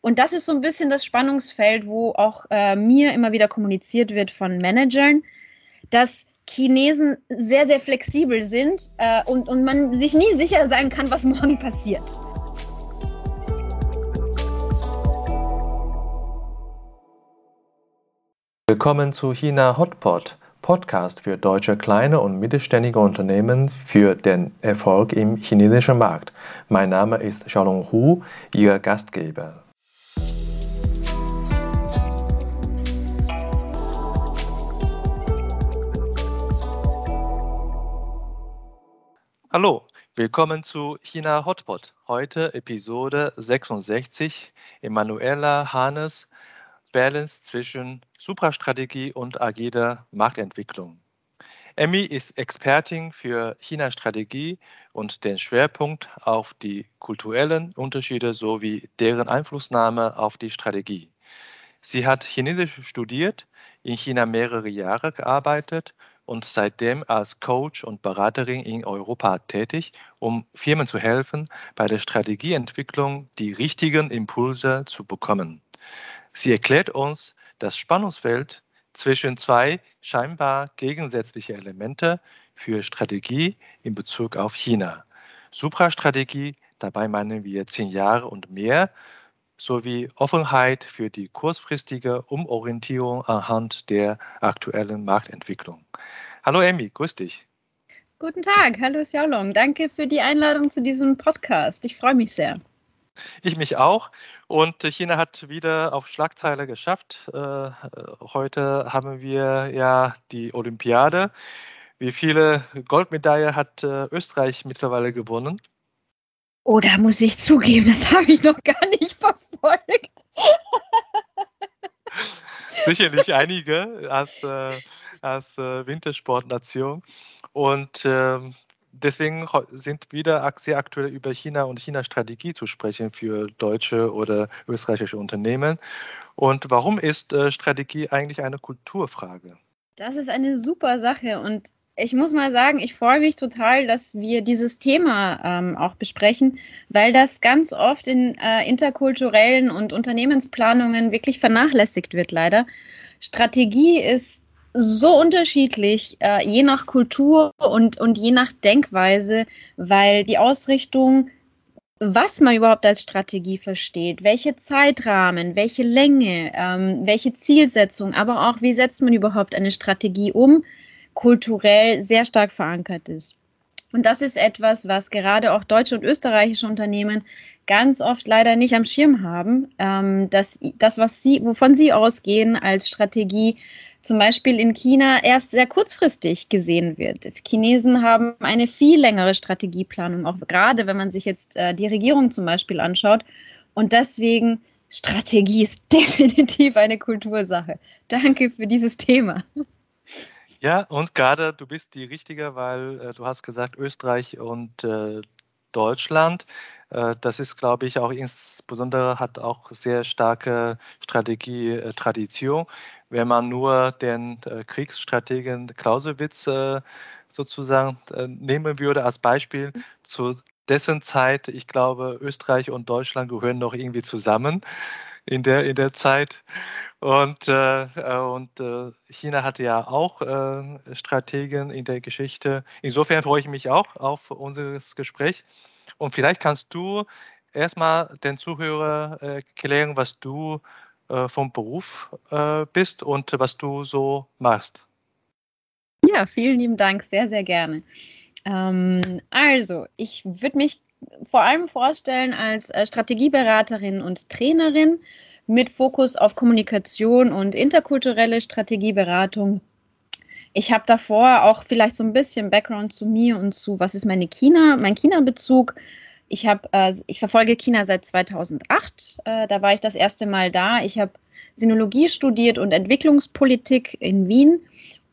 Und das ist so ein bisschen das Spannungsfeld, wo auch äh, mir immer wieder kommuniziert wird von Managern, dass Chinesen sehr, sehr flexibel sind äh, und, und man sich nie sicher sein kann, was morgen passiert. Willkommen zu China Hotpot, Podcast für deutsche kleine und mittelständige Unternehmen für den Erfolg im chinesischen Markt. Mein Name ist Xiaolong Hu, Ihr Gastgeber. Hallo, willkommen zu China Hotpot. Heute Episode 66. Emanuela Hanes, Balance zwischen Suprastrategie und agiler Marktentwicklung. Emmy ist Expertin für China-Strategie und den Schwerpunkt auf die kulturellen Unterschiede sowie deren Einflussnahme auf die Strategie. Sie hat Chinesisch studiert, in China mehrere Jahre gearbeitet und seitdem als Coach und Beraterin in Europa tätig, um Firmen zu helfen, bei der Strategieentwicklung die richtigen Impulse zu bekommen. Sie erklärt uns das Spannungsfeld zwischen zwei scheinbar gegensätzliche Elemente für Strategie in Bezug auf China. Suprastrategie, dabei meinen wir zehn Jahre und mehr, sowie Offenheit für die kurzfristige Umorientierung anhand der aktuellen Marktentwicklung. Hallo Amy, grüß dich. Guten Tag, hallo Xiaolong. Danke für die Einladung zu diesem Podcast. Ich freue mich sehr. Ich mich auch. Und China hat wieder auf Schlagzeile geschafft. Äh, heute haben wir ja die Olympiade. Wie viele Goldmedaillen hat äh, Österreich mittlerweile gewonnen? Oh, da muss ich zugeben, das habe ich noch gar nicht verfolgt. Sicherlich einige als, äh, als äh, Wintersportnation. Und äh, deswegen sind wieder sehr aktuell über China und China-Strategie zu sprechen für deutsche oder österreichische Unternehmen. Und warum ist äh, Strategie eigentlich eine Kulturfrage? Das ist eine super Sache und ich muss mal sagen, ich freue mich total, dass wir dieses Thema ähm, auch besprechen, weil das ganz oft in äh, interkulturellen und Unternehmensplanungen wirklich vernachlässigt wird, leider. Strategie ist so unterschiedlich, äh, je nach Kultur und, und je nach Denkweise, weil die Ausrichtung, was man überhaupt als Strategie versteht, welche Zeitrahmen, welche Länge, ähm, welche Zielsetzung, aber auch wie setzt man überhaupt eine Strategie um, kulturell sehr stark verankert ist. Und das ist etwas, was gerade auch deutsche und österreichische Unternehmen ganz oft leider nicht am Schirm haben, ähm, dass das, was sie, wovon sie ausgehen als Strategie, zum Beispiel in China erst sehr kurzfristig gesehen wird. Chinesen haben eine viel längere Strategieplanung, auch gerade wenn man sich jetzt äh, die Regierung zum Beispiel anschaut. Und deswegen Strategie ist definitiv eine Kultursache. Danke für dieses Thema. Ja, und gerade du bist die Richtige, weil äh, du hast gesagt, Österreich und äh, Deutschland. Äh, das ist, glaube ich, auch insbesondere hat auch sehr starke Strategie-Tradition. Wenn man nur den äh, Kriegsstrategen Clausewitz äh, sozusagen äh, nehmen würde als Beispiel zu dessen Zeit, ich glaube, Österreich und Deutschland gehören noch irgendwie zusammen in der, in der Zeit. Und, äh, äh, und äh, China hatte ja auch äh, Strategen in der Geschichte. Insofern freue ich mich auch auf unser Gespräch. Und vielleicht kannst du erstmal den Zuhörer erklären, was du äh, vom Beruf äh, bist und was du so machst. Ja, vielen lieben Dank, sehr, sehr gerne. Ähm, also, ich würde mich vor allem vorstellen als äh, Strategieberaterin und Trainerin mit Fokus auf Kommunikation und interkulturelle Strategieberatung. Ich habe davor auch vielleicht so ein bisschen Background zu mir und zu, was ist meine China, mein China-Bezug. Ich habe, äh, ich verfolge China seit 2008. Äh, da war ich das erste Mal da. Ich habe Sinologie studiert und Entwicklungspolitik in Wien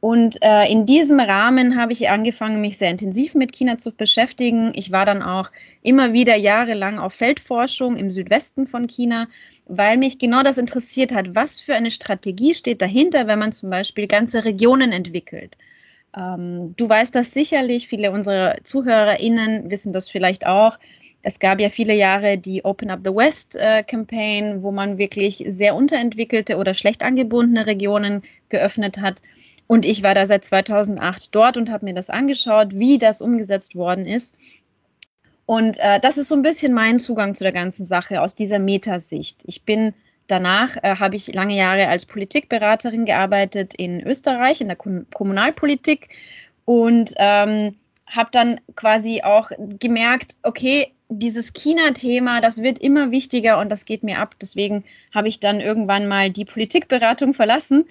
und äh, in diesem Rahmen habe ich angefangen, mich sehr intensiv mit China zu beschäftigen. Ich war dann auch immer wieder jahrelang auf Feldforschung im Südwesten von China, weil mich genau das interessiert hat. Was für eine Strategie steht dahinter, wenn man zum Beispiel ganze Regionen entwickelt? Ähm, du weißt das sicherlich, viele unserer ZuhörerInnen wissen das vielleicht auch. Es gab ja viele Jahre die Open Up the West äh, Campaign, wo man wirklich sehr unterentwickelte oder schlecht angebundene Regionen geöffnet hat. Und ich war da seit 2008 dort und habe mir das angeschaut, wie das umgesetzt worden ist. Und äh, das ist so ein bisschen mein Zugang zu der ganzen Sache aus dieser Metasicht. Ich bin danach, äh, habe ich lange Jahre als Politikberaterin gearbeitet in Österreich, in der Kom Kommunalpolitik und ähm, habe dann quasi auch gemerkt, okay, dieses China-Thema, das wird immer wichtiger und das geht mir ab. Deswegen habe ich dann irgendwann mal die Politikberatung verlassen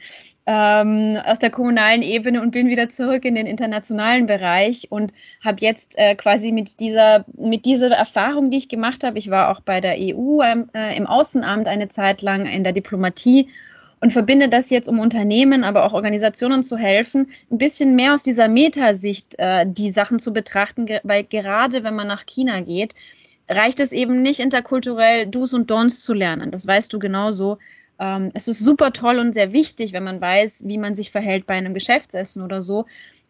ähm, aus der kommunalen Ebene und bin wieder zurück in den internationalen Bereich und habe jetzt äh, quasi mit dieser, mit dieser Erfahrung, die ich gemacht habe, ich war auch bei der EU äh, im Außenamt eine Zeit lang in der Diplomatie und verbinde das jetzt, um Unternehmen, aber auch Organisationen zu helfen, ein bisschen mehr aus dieser Metasicht äh, die Sachen zu betrachten, weil gerade wenn man nach China geht, reicht es eben nicht interkulturell Do's und Don'ts zu lernen. Das weißt du genauso. Ähm, es ist super toll und sehr wichtig, wenn man weiß, wie man sich verhält bei einem Geschäftsessen oder so.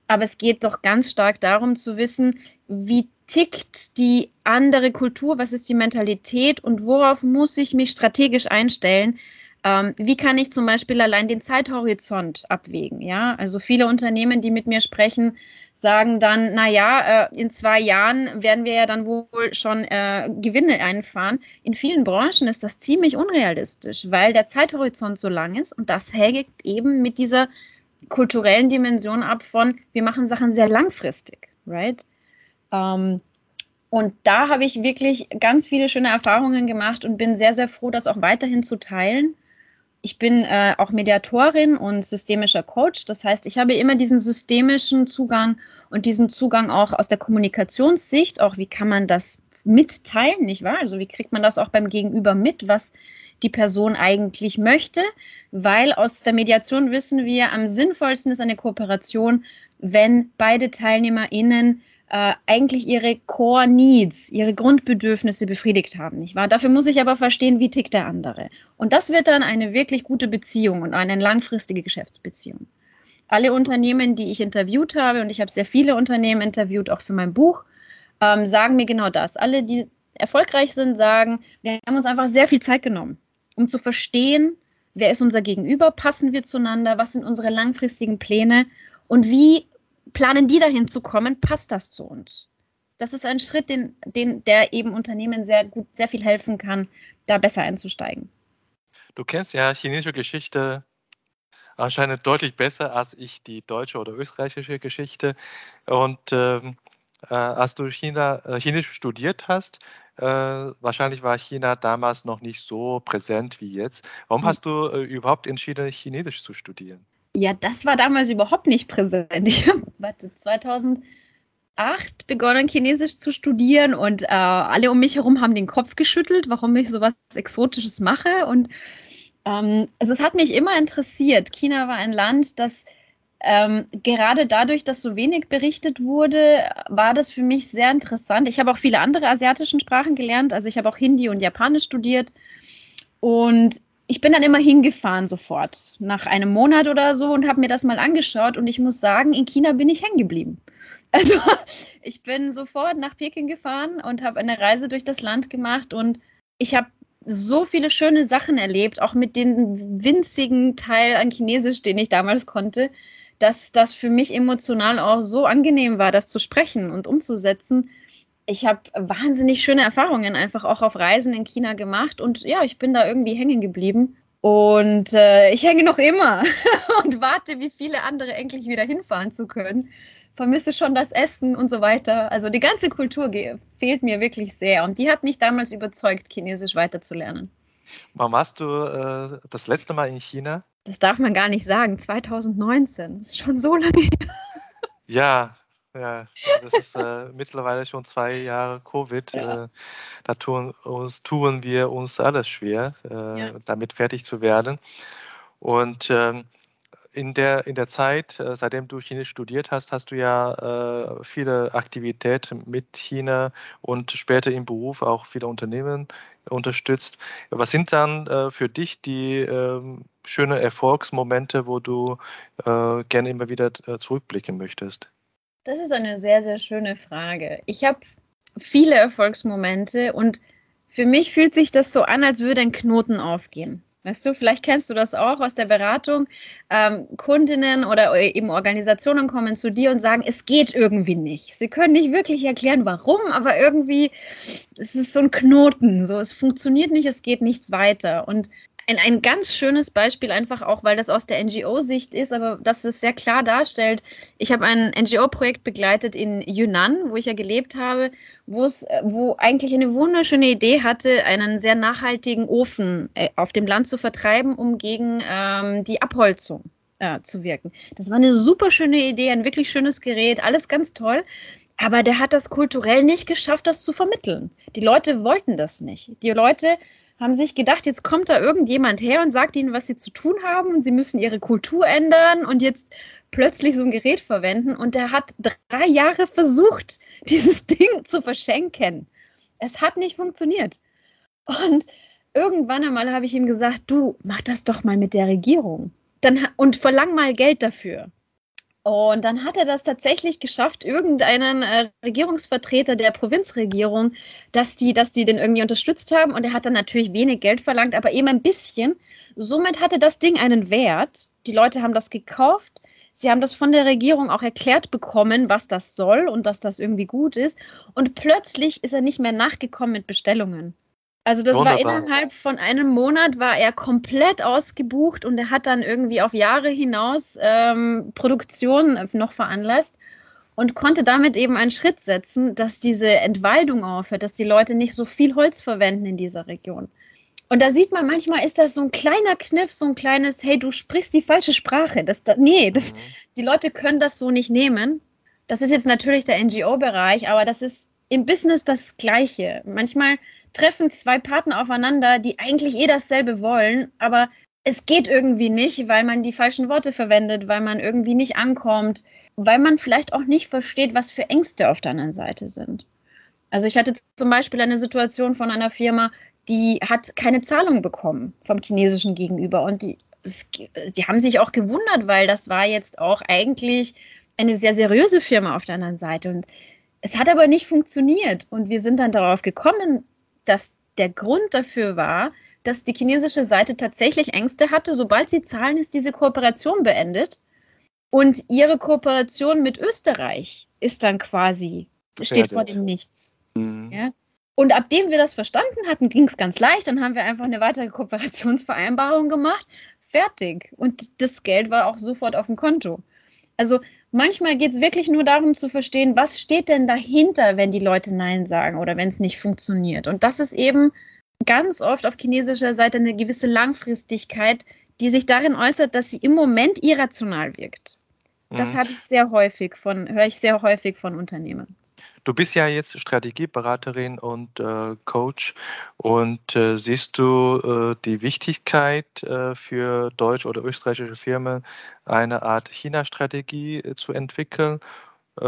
Aber es geht doch ganz stark darum zu wissen, wie tickt die andere Kultur, was ist die Mentalität und worauf muss ich mich strategisch einstellen, ähm, wie kann ich zum Beispiel allein den Zeithorizont abwägen? Ja, also viele Unternehmen, die mit mir sprechen, sagen dann, na ja, äh, in zwei Jahren werden wir ja dann wohl schon äh, Gewinne einfahren. In vielen Branchen ist das ziemlich unrealistisch, weil der Zeithorizont so lang ist und das hängt eben mit dieser kulturellen Dimension ab von, wir machen Sachen sehr langfristig, right? Ähm, und da habe ich wirklich ganz viele schöne Erfahrungen gemacht und bin sehr, sehr froh, das auch weiterhin zu teilen ich bin äh, auch Mediatorin und systemischer Coach. Das heißt, ich habe immer diesen systemischen Zugang und diesen Zugang auch aus der Kommunikationssicht. Auch wie kann man das mitteilen, nicht wahr? Also wie kriegt man das auch beim Gegenüber mit, was die Person eigentlich möchte? Weil aus der Mediation wissen wir, am sinnvollsten ist eine Kooperation, wenn beide TeilnehmerInnen äh, eigentlich ihre Core Needs, ihre Grundbedürfnisse befriedigt haben, nicht wahr? Dafür muss ich aber verstehen, wie tickt der andere. Und das wird dann eine wirklich gute Beziehung und eine langfristige Geschäftsbeziehung. Alle Unternehmen, die ich interviewt habe, und ich habe sehr viele Unternehmen interviewt, auch für mein Buch, ähm, sagen mir genau das. Alle, die erfolgreich sind, sagen, wir haben uns einfach sehr viel Zeit genommen, um zu verstehen, wer ist unser Gegenüber, passen wir zueinander, was sind unsere langfristigen Pläne und wie planen die dahin zu kommen, passt das zu uns? Das ist ein Schritt, den, den, der eben Unternehmen sehr gut, sehr viel helfen kann, da besser einzusteigen. Du kennst ja chinesische Geschichte anscheinend deutlich besser als ich die deutsche oder österreichische Geschichte. Und ähm, äh, als du China, äh, Chinesisch studiert hast, äh, wahrscheinlich war China damals noch nicht so präsent wie jetzt. Warum hm. hast du äh, überhaupt entschieden, Chinesisch zu studieren? Ja, das war damals überhaupt nicht präsent. Ich habe 2008 begonnen, Chinesisch zu studieren und äh, alle um mich herum haben den Kopf geschüttelt, warum ich sowas Exotisches mache. Und ähm, also es hat mich immer interessiert. China war ein Land, das ähm, gerade dadurch, dass so wenig berichtet wurde, war das für mich sehr interessant. Ich habe auch viele andere asiatische Sprachen gelernt. Also ich habe auch Hindi und Japanisch studiert. Und ich bin dann immer hingefahren sofort, nach einem Monat oder so und habe mir das mal angeschaut. Und ich muss sagen, in China bin ich hängen geblieben. Also ich bin sofort nach Peking gefahren und habe eine Reise durch das Land gemacht. Und ich habe so viele schöne Sachen erlebt, auch mit dem winzigen Teil an Chinesisch, den ich damals konnte, dass das für mich emotional auch so angenehm war, das zu sprechen und umzusetzen ich habe wahnsinnig schöne Erfahrungen einfach auch auf Reisen in China gemacht und ja, ich bin da irgendwie hängen geblieben. Und äh, ich hänge noch immer und warte, wie viele andere endlich wieder hinfahren zu können. Vermisse schon das Essen und so weiter. Also die ganze Kultur fehlt mir wirklich sehr. Und die hat mich damals überzeugt, Chinesisch weiterzulernen. Wann warst du äh, das letzte Mal in China? Das darf man gar nicht sagen. 2019. Das ist schon so lange her. Ja, ja, das ist äh, mittlerweile schon zwei Jahre Covid. Ja. Äh, da tun, uns, tun wir uns alles schwer, äh, ja. damit fertig zu werden. Und ähm, in der, in der Zeit, äh, seitdem du Chinesisch studiert hast, hast du ja äh, viele Aktivitäten mit China und später im Beruf auch viele Unternehmen unterstützt. Was sind dann äh, für dich die ähm, schönen Erfolgsmomente, wo du gerne immer wieder zurückblicken möchtest? Das ist eine sehr, sehr schöne Frage. Ich habe viele Erfolgsmomente und für mich fühlt sich das so an, als würde ein Knoten aufgehen. Weißt du, vielleicht kennst du das auch aus der Beratung. Ähm, Kundinnen oder eben Organisationen kommen zu dir und sagen, es geht irgendwie nicht. Sie können nicht wirklich erklären, warum, aber irgendwie es ist so ein Knoten. So, es funktioniert nicht, es geht nichts weiter. Und ein, ein ganz schönes Beispiel einfach auch, weil das aus der NGO-Sicht ist, aber das es sehr klar darstellt. Ich habe ein NGO-Projekt begleitet in Yunnan, wo ich ja gelebt habe, wo es, wo eigentlich eine wunderschöne Idee hatte, einen sehr nachhaltigen Ofen äh, auf dem Land zu vertreiben, um gegen ähm, die Abholzung äh, zu wirken. Das war eine super schöne Idee, ein wirklich schönes Gerät, alles ganz toll. Aber der hat das kulturell nicht geschafft, das zu vermitteln. Die Leute wollten das nicht. Die Leute haben sich gedacht, jetzt kommt da irgendjemand her und sagt ihnen, was sie zu tun haben und sie müssen ihre Kultur ändern und jetzt plötzlich so ein Gerät verwenden. Und er hat drei Jahre versucht, dieses Ding zu verschenken. Es hat nicht funktioniert. Und irgendwann einmal habe ich ihm gesagt, du, mach das doch mal mit der Regierung. Dann, und verlang mal Geld dafür. Und dann hat er das tatsächlich geschafft, irgendeinen äh, Regierungsvertreter der Provinzregierung, dass die, dass die den irgendwie unterstützt haben. Und er hat dann natürlich wenig Geld verlangt, aber eben ein bisschen. Somit hatte das Ding einen Wert. Die Leute haben das gekauft. Sie haben das von der Regierung auch erklärt bekommen, was das soll und dass das irgendwie gut ist. Und plötzlich ist er nicht mehr nachgekommen mit Bestellungen. Also das Wunderbar. war innerhalb von einem Monat war er komplett ausgebucht und er hat dann irgendwie auf Jahre hinaus ähm, Produktion noch veranlasst und konnte damit eben einen Schritt setzen, dass diese Entwaldung aufhört, dass die Leute nicht so viel Holz verwenden in dieser Region. Und da sieht man, manchmal ist das so ein kleiner Kniff, so ein kleines, hey, du sprichst die falsche Sprache. Das, das nee, das, mhm. die Leute können das so nicht nehmen. Das ist jetzt natürlich der NGO-Bereich, aber das ist im Business das Gleiche. Manchmal treffen zwei Partner aufeinander, die eigentlich eh dasselbe wollen, aber es geht irgendwie nicht, weil man die falschen Worte verwendet, weil man irgendwie nicht ankommt, weil man vielleicht auch nicht versteht, was für Ängste auf der anderen Seite sind. Also ich hatte zum Beispiel eine Situation von einer Firma, die hat keine Zahlung bekommen vom chinesischen Gegenüber und die, die haben sich auch gewundert, weil das war jetzt auch eigentlich eine sehr seriöse Firma auf der anderen Seite und es hat aber nicht funktioniert und wir sind dann darauf gekommen, dass der Grund dafür war, dass die chinesische Seite tatsächlich Ängste hatte, sobald sie zahlen, ist diese Kooperation beendet. Und ihre Kooperation mit Österreich ist dann quasi, steht vor dem Nichts. Mhm. Ja? Und ab dem wir das verstanden hatten, ging es ganz leicht. Dann haben wir einfach eine weitere Kooperationsvereinbarung gemacht. Fertig. Und das Geld war auch sofort auf dem Konto. Also manchmal geht es wirklich nur darum zu verstehen, was steht denn dahinter, wenn die Leute Nein sagen oder wenn es nicht funktioniert. Und das ist eben ganz oft auf chinesischer Seite eine gewisse Langfristigkeit, die sich darin äußert, dass sie im Moment irrational wirkt. Das mhm. habe ich sehr häufig von, höre ich sehr häufig von Unternehmen. Du bist ja jetzt Strategieberaterin und äh, Coach und äh, siehst du äh, die Wichtigkeit äh, für deutsche oder österreichische Firmen, eine Art China-Strategie äh, zu entwickeln? Äh,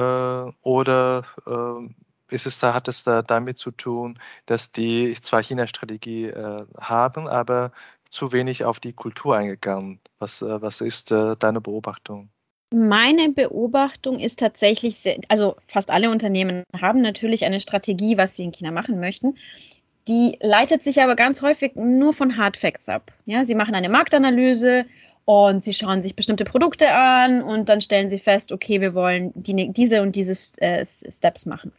oder ist es da, hat es da damit zu tun, dass die zwar China-Strategie haben, aber zu wenig auf die Kultur eingegangen? Was, was ist deine Beobachtung? Meine Beobachtung ist tatsächlich, sehr, also fast alle Unternehmen haben natürlich eine Strategie, was sie in China machen möchten. Die leitet sich aber ganz häufig nur von Hard Facts ab. Ja, sie machen eine Marktanalyse und sie schauen sich bestimmte Produkte an und dann stellen sie fest, okay, wir wollen die, diese und diese äh, Steps machen.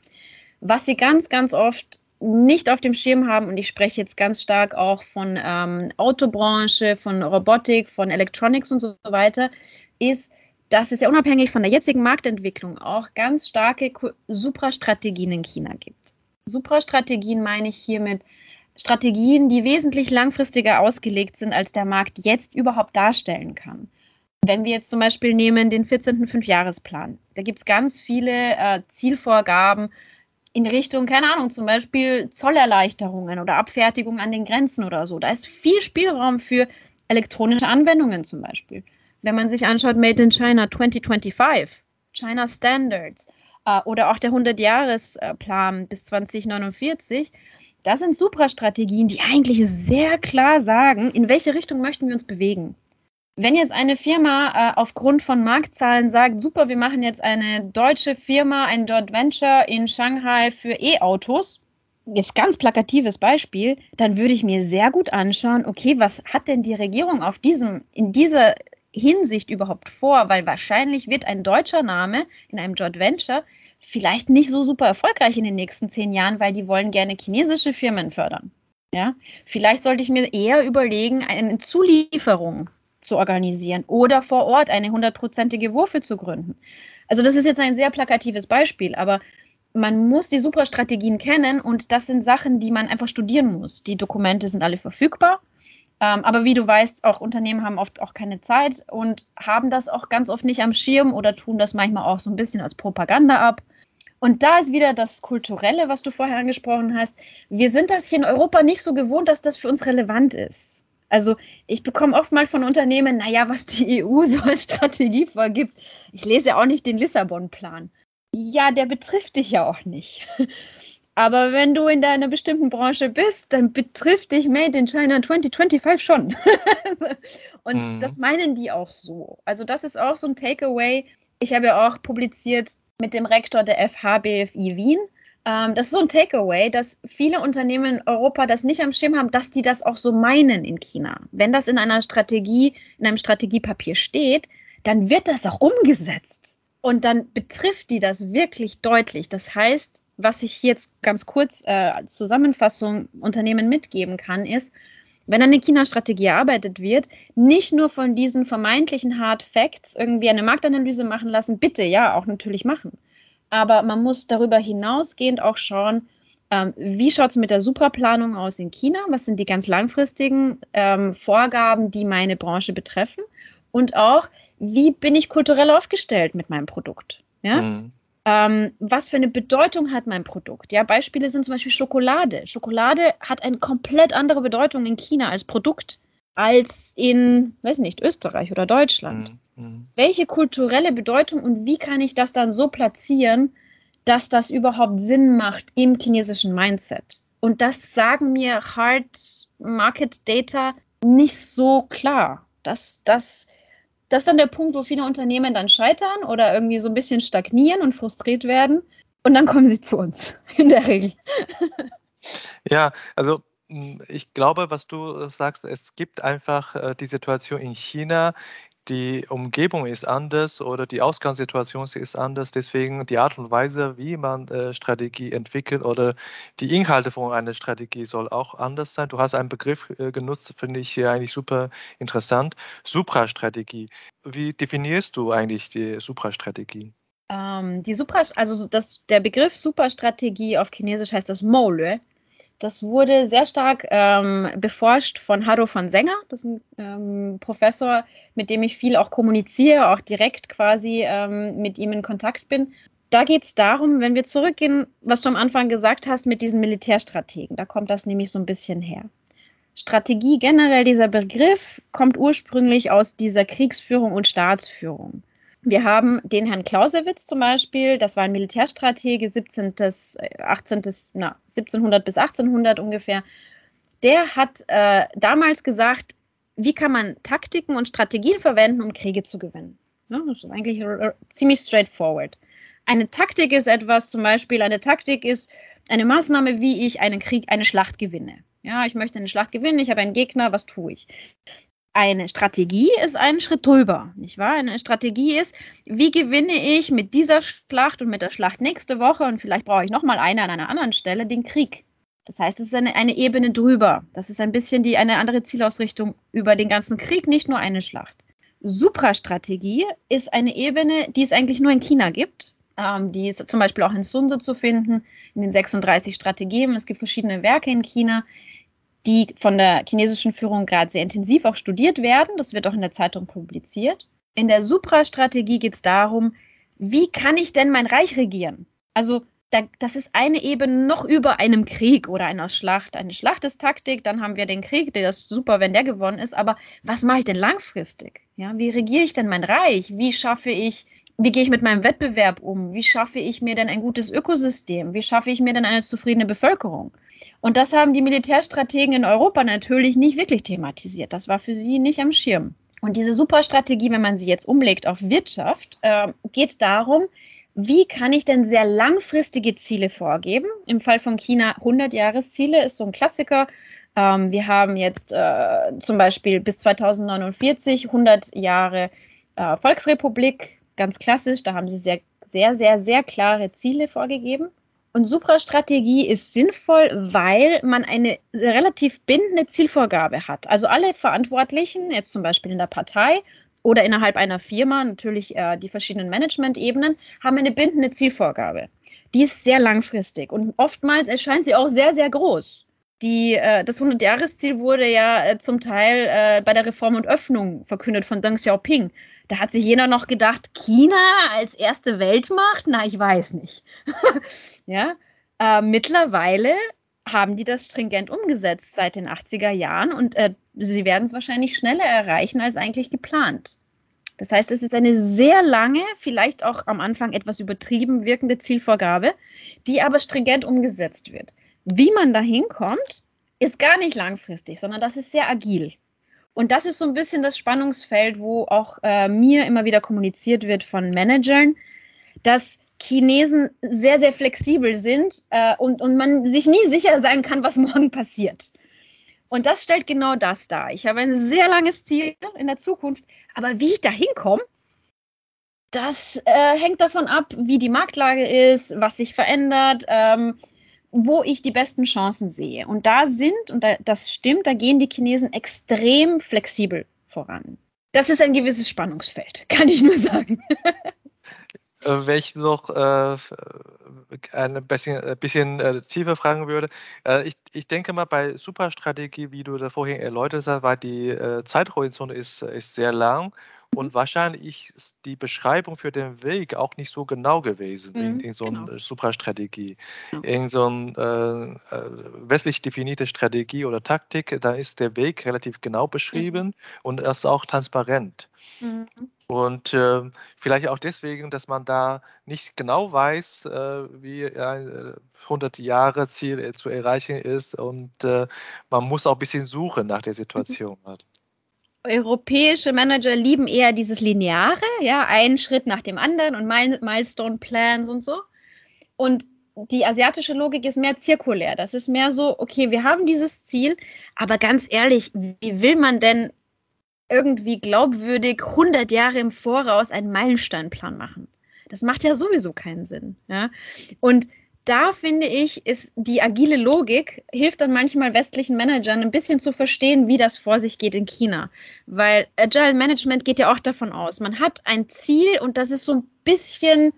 Was sie ganz, ganz oft nicht auf dem Schirm haben, und ich spreche jetzt ganz stark auch von ähm, Autobranche, von Robotik, von Electronics und so weiter, ist, dass es ja unabhängig von der jetzigen Marktentwicklung auch ganz starke Suprastrategien in China gibt. Suprastrategien meine ich hiermit Strategien, die wesentlich langfristiger ausgelegt sind, als der Markt jetzt überhaupt darstellen kann. Wenn wir jetzt zum Beispiel nehmen den 14. Fünfjahresplan, da gibt es ganz viele äh, Zielvorgaben in Richtung, keine Ahnung, zum Beispiel Zollerleichterungen oder Abfertigung an den Grenzen oder so. Da ist viel Spielraum für elektronische Anwendungen zum Beispiel. Wenn man sich anschaut, Made in China 2025, China Standards äh, oder auch der 100-Jahres-Plan bis 2049, das sind Suprastrategien, die eigentlich sehr klar sagen, in welche Richtung möchten wir uns bewegen. Wenn jetzt eine Firma äh, aufgrund von Marktzahlen sagt, super, wir machen jetzt eine deutsche Firma, ein Joint Venture in Shanghai für E-Autos, jetzt ganz plakatives Beispiel, dann würde ich mir sehr gut anschauen, okay, was hat denn die Regierung auf diesem, in dieser Hinsicht überhaupt vor? Weil wahrscheinlich wird ein deutscher Name in einem Joint Venture vielleicht nicht so super erfolgreich in den nächsten zehn Jahren, weil die wollen gerne chinesische Firmen fördern. Ja, vielleicht sollte ich mir eher überlegen, eine Zulieferung zu organisieren oder vor Ort eine hundertprozentige Wurfe zu gründen. Also das ist jetzt ein sehr plakatives Beispiel, aber man muss die Superstrategien kennen und das sind Sachen, die man einfach studieren muss. Die Dokumente sind alle verfügbar, ähm, aber wie du weißt, auch Unternehmen haben oft auch keine Zeit und haben das auch ganz oft nicht am Schirm oder tun das manchmal auch so ein bisschen als Propaganda ab. Und da ist wieder das Kulturelle, was du vorher angesprochen hast. Wir sind das hier in Europa nicht so gewohnt, dass das für uns relevant ist. Also ich bekomme oft mal von Unternehmen, naja, was die EU so als Strategie vorgibt. Ich lese ja auch nicht den Lissabon-Plan. Ja, der betrifft dich ja auch nicht. Aber wenn du in deiner bestimmten Branche bist, dann betrifft dich Made in China 2025 schon. Und mhm. das meinen die auch so. Also das ist auch so ein Takeaway. Ich habe ja auch publiziert mit dem Rektor der FHBFI Wien. Ähm, das ist so ein Takeaway, dass viele Unternehmen in Europa das nicht am Schirm haben, dass die das auch so meinen in China. Wenn das in einer Strategie, in einem Strategiepapier steht, dann wird das auch umgesetzt. Und dann betrifft die das wirklich deutlich. Das heißt, was ich jetzt ganz kurz äh, als Zusammenfassung Unternehmen mitgeben kann, ist, wenn eine China-Strategie erarbeitet wird, nicht nur von diesen vermeintlichen Hard Facts irgendwie eine Marktanalyse machen lassen, bitte ja, auch natürlich machen. Aber man muss darüber hinausgehend auch schauen, ähm, wie schaut es mit der Supraplanung aus in China? Was sind die ganz langfristigen ähm, Vorgaben, die meine Branche betreffen? Und auch, wie bin ich kulturell aufgestellt mit meinem Produkt? Ja? Mhm. Ähm, was für eine Bedeutung hat mein Produkt? Ja, Beispiele sind zum Beispiel Schokolade. Schokolade hat eine komplett andere Bedeutung in China als Produkt als in, weiß nicht, Österreich oder Deutschland. Mhm. mhm. Welche kulturelle Bedeutung und wie kann ich das dann so platzieren, dass das überhaupt Sinn macht im chinesischen Mindset? Und das sagen mir Hard Market Data nicht so klar. Das, das das ist dann der Punkt, wo viele Unternehmen dann scheitern oder irgendwie so ein bisschen stagnieren und frustriert werden. Und dann kommen sie zu uns, in der Regel. Ja, also hm, ich glaube, was du sagst, es gibt einfach äh, die Situation in China, die Umgebung ist anders oder die Ausgangssituation ist anders. Deswegen die Art und Weise, wie man äh, Strategie entwickelt oder die Inhalte von einer Strategie soll auch anders sein. Du hast einen Begriff äh, genutzt, finde ich hier eigentlich super interessant. Suprastrategie. Wie definierst du eigentlich die Suprastrategie? Ähm, die Supra, also das, der Begriff Superstrategie auf Chinesisch heißt das Mole. Das wurde sehr stark ähm, beforscht von Harro von Sänger. Das ist ein ähm, Professor, mit dem ich viel auch kommuniziere, auch direkt quasi ähm, mit ihm in Kontakt bin. Da geht es darum, wenn wir zurückgehen, was du am Anfang gesagt hast mit diesen Militärstrategen, da kommt das nämlich so ein bisschen her. Strategie generell, dieser Begriff kommt ursprünglich aus dieser Kriegsführung und Staatsführung. Wir haben den Herrn Clausewitz zum Beispiel, das war ein Militärstratege, 17. 18. Na, 1700 bis 1800 ungefähr. Der hat äh, damals gesagt, wie kann man Taktiken und Strategien verwenden, um Kriege zu gewinnen. Ja, das ist eigentlich ziemlich straightforward. Eine Taktik ist etwas, zum Beispiel eine Taktik ist eine Maßnahme, wie ich einen Krieg, eine Schlacht gewinne. Ja, ich möchte eine Schlacht gewinnen, ich habe einen Gegner, was tue ich? Eine Strategie ist ein Schritt drüber, nicht wahr? Eine Strategie ist, wie gewinne ich mit dieser Schlacht und mit der Schlacht nächste Woche und vielleicht brauche ich nochmal eine an einer anderen Stelle, den Krieg. Das heißt, es ist eine, eine Ebene drüber. Das ist ein bisschen die, eine andere Zielausrichtung über den ganzen Krieg, nicht nur eine Schlacht. Suprastrategie ist eine Ebene, die es eigentlich nur in China gibt. Ähm, die ist zum Beispiel auch in Sun zu finden, in den 36 Strategien. Es gibt verschiedene Werke in China, die von der chinesischen Führung gerade sehr intensiv auch studiert werden. Das wird auch in der Zeitung publiziert. In der Suprastrategie geht es darum, wie kann ich denn mein Reich regieren? Also da, das ist eine Ebene noch über einem Krieg oder einer Schlacht. Eine Schlacht ist Taktik, dann haben wir den Krieg, der ist super, wenn der gewonnen ist. Aber was mache ich denn langfristig? Ja, wie regiere ich denn mein Reich? Wie schaffe ich wie gehe ich mit meinem Wettbewerb um? Wie schaffe ich mir denn ein gutes Ökosystem? Wie schaffe ich mir denn eine zufriedene Bevölkerung? Und das haben die Militärstrategen in Europa natürlich nicht wirklich thematisiert. Das war für sie nicht am Schirm. Und diese Superstrategie, wenn man sie jetzt umlegt auf Wirtschaft, äh, geht darum, wie kann ich denn sehr langfristige Ziele vorgeben? Im Fall von China 100 Jahresziele ist so ein Klassiker. Ähm, wir haben jetzt äh, zum Beispiel bis 2049 100 Jahre äh, Volksrepublik, ganz klassisch. Da haben sie sehr, sehr, sehr, sehr klare Ziele vorgegeben. Und Suprastrategie ist sinnvoll, weil man eine relativ bindende Zielvorgabe hat. Also alle Verantwortlichen, jetzt zum Beispiel in der Partei oder innerhalb einer Firma, natürlich äh, die verschiedenen Management-Ebenen, haben eine bindende Zielvorgabe. Die ist sehr langfristig und oftmals erscheint sie auch sehr, sehr groß. Die, äh, das 100-Jahres-Ziel wurde ja äh, zum Teil äh, bei der Reform und Öffnung verkündet von Deng Xiaoping. Da hat sich jeder noch gedacht, China als erste Weltmacht? Na, ich weiß nicht. ja, äh, mittlerweile haben die das stringent umgesetzt seit den 80er Jahren und äh, sie werden es wahrscheinlich schneller erreichen als eigentlich geplant. Das heißt, es ist eine sehr lange, vielleicht auch am Anfang etwas übertrieben wirkende Zielvorgabe, die aber stringent umgesetzt wird. Wie man da hinkommt, ist gar nicht langfristig, sondern das ist sehr agil. Und das ist so ein bisschen das Spannungsfeld, wo auch äh, mir immer wieder kommuniziert wird von Managern, dass Chinesen sehr, sehr flexibel sind äh, und, und man sich nie sicher sein kann, was morgen passiert. Und das stellt genau das dar. Ich habe ein sehr langes Ziel in der Zukunft, aber wie ich da hinkomme, das äh, hängt davon ab, wie die Marktlage ist, was sich verändert, ähm, wo ich die besten Chancen sehe. Und da sind, und da, das stimmt, da gehen die Chinesen extrem flexibel voran. Das ist ein gewisses Spannungsfeld, kann ich nur sagen. Äh, wenn ich noch äh, ein bisschen, ein bisschen äh, tiefer fragen würde. Äh, ich, ich denke mal, bei Superstrategie, wie du da vorhin erläutert hast, weil die äh, Zeithorizont ist, ist sehr lang und wahrscheinlich ist die Beschreibung für den Weg auch nicht so genau gewesen mhm, in, so einer genau. Suprastrategie. Ja. In so einer äh, äh, westlich definierte Strategie oder Taktik, da ist der Weg relativ genau beschrieben mhm. und er ist auch transparent. Mhm. Und äh, vielleicht auch deswegen, dass man da nicht genau weiß, äh, wie ein 100 Jahre Ziel äh, zu erreichen ist und äh, man muss auch ein bisschen suchen nach der mhm. Situation. Mhm europäische Manager lieben eher dieses Lineare, ja, einen Schritt nach dem anderen und Milestone Plans und so. Und die asiatische Logik ist mehr zirkulär. Das ist mehr so, okay, wir haben dieses Ziel, aber ganz ehrlich, wie will man denn irgendwie glaubwürdig 100 Jahre im Voraus einen Meilensteinplan machen? Das macht ja sowieso keinen Sinn. Ja? Und da finde ich, ist die agile Logik hilft dann manchmal westlichen Managern ein bisschen zu verstehen, wie das vor sich geht in China. Weil Agile Management geht ja auch davon aus, man hat ein Ziel und das ist so ein bisschen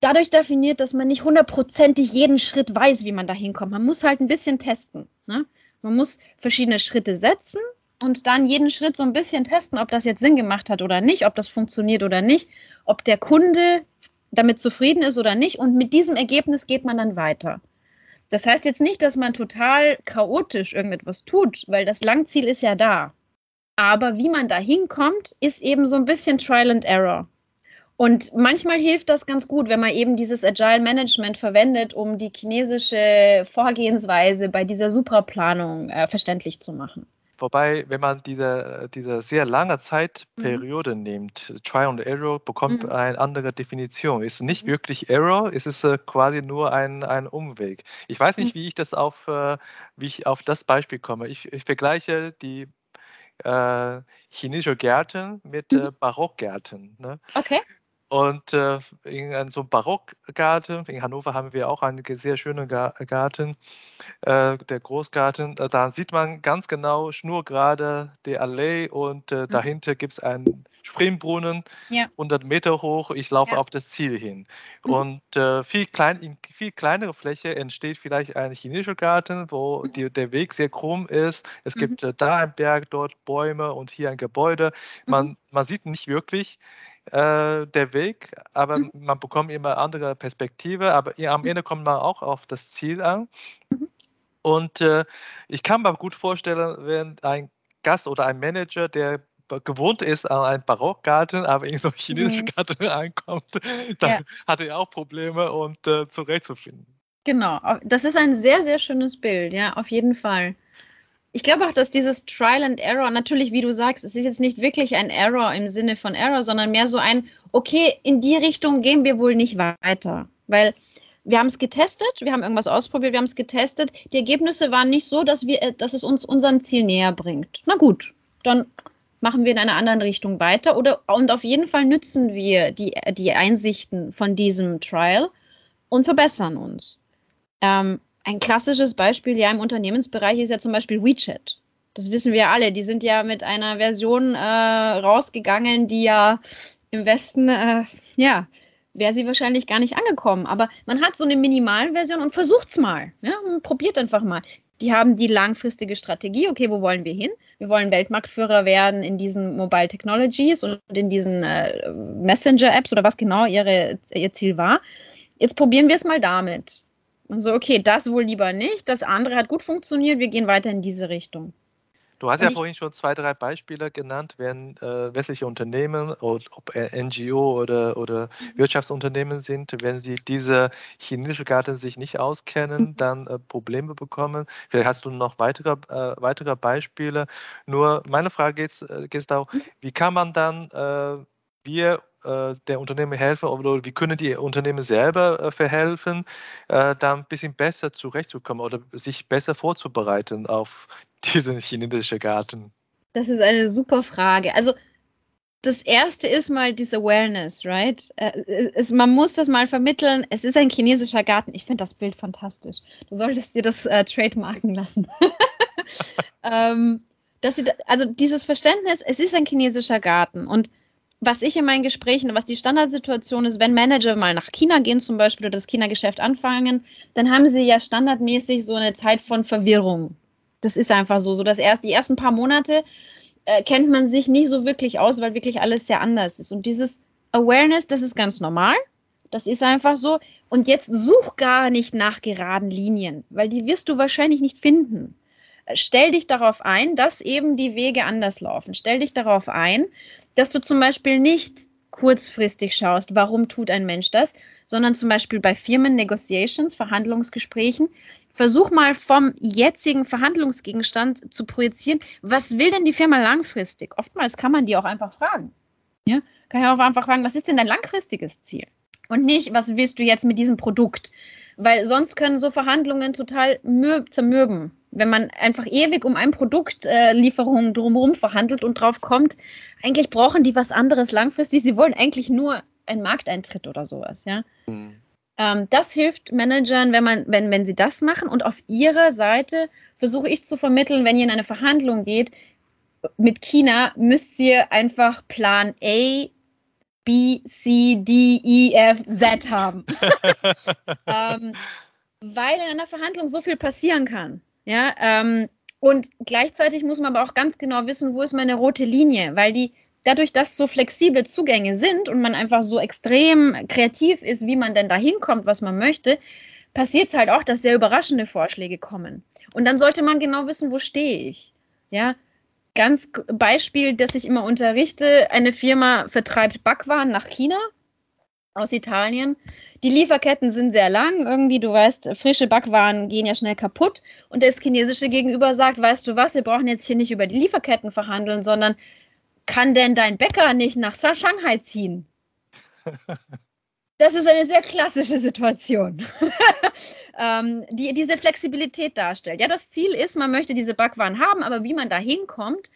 dadurch definiert, dass man nicht hundertprozentig jeden Schritt weiß, wie man da hinkommt. Man muss halt ein bisschen testen. Ne? Man muss verschiedene Schritte setzen und dann jeden Schritt so ein bisschen testen, ob das jetzt Sinn gemacht hat oder nicht, ob das funktioniert oder nicht, ob der Kunde damit zufrieden ist oder nicht. Und mit diesem Ergebnis geht man dann weiter. Das heißt jetzt nicht, dass man total chaotisch irgendetwas tut, weil das Langziel ist ja da. Aber wie man da hinkommt, ist eben so ein bisschen Trial and Error. Und manchmal hilft das ganz gut, wenn man eben dieses Agile Management verwendet, um die chinesische Vorgehensweise bei dieser Supraplanung äh, verständlich zu machen. Wobei, wenn man diese, diese sehr lange Zeitperiode mhm. nimmt, Try and Error bekommt mhm. eine andere Definition. Ist nicht mhm. wirklich Error, es ist äh, quasi nur ein, ein Umweg. Ich weiß nicht, mhm. wie ich das auf, äh, wie ich auf das Beispiel komme. Ich, ich vergleiche die äh, chinesische Gärten mit äh, mhm. Barockgärten. Ne? Okay. Und äh, in so einem Barockgarten, in Hannover haben wir auch einen sehr schönen Garten, äh, der Großgarten. Äh, da sieht man ganz genau schnurgerade die Allee und äh, mhm. dahinter gibt es einen Springbrunnen, ja. 100 Meter hoch. Ich laufe ja. auf das Ziel hin. Mhm. Und äh, viel, klein, in viel kleinere Fläche entsteht vielleicht ein chinesischer Garten, wo mhm. die, der Weg sehr krumm ist. Es mhm. gibt äh, da einen Berg, dort Bäume und hier ein Gebäude. Man, mhm. man sieht nicht wirklich, äh, der Weg, aber mhm. man bekommt immer andere Perspektive, aber am mhm. Ende kommt man auch auf das Ziel an. Mhm. Und äh, ich kann mir gut vorstellen, wenn ein Gast oder ein Manager, der gewohnt ist an einen Barockgarten, aber in so einen chinesischen mhm. Garten ankommt, dann ja. hat er auch Probleme und äh, zurechtzufinden. Genau, das ist ein sehr, sehr schönes Bild, ja, auf jeden Fall. Ich glaube auch, dass dieses Trial and Error, natürlich, wie du sagst, es ist jetzt nicht wirklich ein Error im Sinne von Error, sondern mehr so ein, okay, in die Richtung gehen wir wohl nicht weiter. Weil wir haben es getestet, wir haben irgendwas ausprobiert, wir haben es getestet. Die Ergebnisse waren nicht so, dass, wir, äh, dass es uns unserem Ziel näher bringt. Na gut, dann machen wir in einer anderen Richtung weiter. Oder, und auf jeden Fall nützen wir die, die Einsichten von diesem Trial und verbessern uns. Ähm, ein klassisches Beispiel ja im Unternehmensbereich ist ja zum Beispiel WeChat. Das wissen wir alle. Die sind ja mit einer Version äh, rausgegangen, die ja im Westen, äh, ja, wäre sie wahrscheinlich gar nicht angekommen. Aber man hat so eine Minimalversion und versucht es mal. Ja, und probiert einfach mal. Die haben die langfristige Strategie. Okay, wo wollen wir hin? Wir wollen Weltmarktführer werden in diesen Mobile Technologies und in diesen äh, Messenger-Apps oder was genau ihre, ihr Ziel war. Jetzt probieren wir es mal damit. Und so, okay, das wohl lieber nicht. Das andere hat gut funktioniert. Wir gehen weiter in diese Richtung. Du hast ja vorhin schon zwei, drei Beispiele genannt, wenn äh, westliche Unternehmen, ob NGO oder, oder mhm. Wirtschaftsunternehmen sind, wenn sie diese chinesische Garten sich nicht auskennen, mhm. dann äh, Probleme bekommen. Vielleicht hast du noch weitere, äh, weitere Beispiele. Nur meine Frage geht, äh, geht auch, mhm. wie kann man dann äh, wir äh, der Unternehmen helfen oder wie können die Unternehmen selber äh, verhelfen, äh, da ein bisschen besser zurechtzukommen oder sich besser vorzubereiten auf diesen chinesischen Garten? Das ist eine super Frage. Also das erste ist mal diese Awareness, right? Es, man muss das mal vermitteln. Es ist ein chinesischer Garten. Ich finde das Bild fantastisch. Du solltest dir das äh, trademarken lassen. ähm, sie, also dieses Verständnis, es ist ein chinesischer Garten und was ich in meinen Gesprächen, was die Standardsituation ist, wenn Manager mal nach China gehen zum Beispiel oder das China-Geschäft anfangen, dann haben sie ja standardmäßig so eine Zeit von Verwirrung. Das ist einfach so. So dass erst die ersten paar Monate äh, kennt man sich nicht so wirklich aus, weil wirklich alles sehr anders ist. Und dieses Awareness, das ist ganz normal. Das ist einfach so. Und jetzt such gar nicht nach geraden Linien, weil die wirst du wahrscheinlich nicht finden. Stell dich darauf ein, dass eben die Wege anders laufen. Stell dich darauf ein, dass du zum Beispiel nicht kurzfristig schaust, warum tut ein Mensch das, sondern zum Beispiel bei Firmen Negotiations, Verhandlungsgesprächen, versuch mal vom jetzigen Verhandlungsgegenstand zu projizieren, was will denn die Firma langfristig? Oftmals kann man die auch einfach fragen. Ja? Kann ja auch einfach fragen, was ist denn dein langfristiges Ziel? Und nicht, was willst du jetzt mit diesem Produkt? Weil sonst können so Verhandlungen total zermürben wenn man einfach ewig um ein Produktlieferung äh, drumherum verhandelt und drauf kommt, eigentlich brauchen die was anderes langfristig. Sie wollen eigentlich nur einen Markteintritt oder sowas, ja. Mhm. Ähm, das hilft Managern, wenn man, wenn, wenn sie das machen. Und auf ihrer Seite versuche ich zu vermitteln, wenn ihr in eine Verhandlung geht mit China, müsst ihr einfach Plan A, B, C, D, E, F, Z haben. ähm, weil in einer Verhandlung so viel passieren kann. Ja, ähm, und gleichzeitig muss man aber auch ganz genau wissen, wo ist meine rote Linie, weil die dadurch, dass so flexible Zugänge sind und man einfach so extrem kreativ ist, wie man denn da hinkommt, was man möchte, passiert es halt auch, dass sehr überraschende Vorschläge kommen. Und dann sollte man genau wissen, wo stehe ich. Ja, ganz Beispiel, das ich immer unterrichte, eine Firma vertreibt Backwaren nach China aus Italien. Die Lieferketten sind sehr lang. Irgendwie, du weißt, frische Backwaren gehen ja schnell kaputt. Und das chinesische Gegenüber sagt, weißt du was, wir brauchen jetzt hier nicht über die Lieferketten verhandeln, sondern kann denn dein Bäcker nicht nach Shanghai ziehen? Das ist eine sehr klassische Situation, ähm, die diese Flexibilität darstellt. Ja, das Ziel ist, man möchte diese Backwaren haben, aber wie man da hinkommt,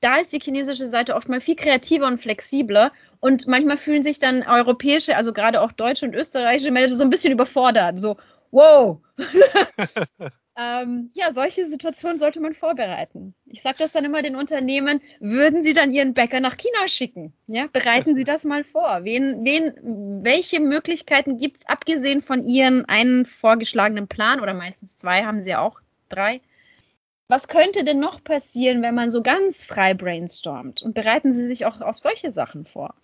da ist die chinesische Seite oft mal viel kreativer und flexibler und manchmal fühlen sich dann europäische, also gerade auch deutsche und österreichische Manager so ein bisschen überfordert. So, wow. ähm, ja, solche Situationen sollte man vorbereiten. Ich sage das dann immer den Unternehmen, würden sie dann ihren Bäcker nach China schicken? Ja, bereiten Sie das mal vor. Wen, wen, welche Möglichkeiten gibt es, abgesehen von Ihren einen vorgeschlagenen Plan, oder meistens zwei haben Sie auch, drei, was könnte denn noch passieren, wenn man so ganz frei brainstormt? Und bereiten Sie sich auch auf solche Sachen vor?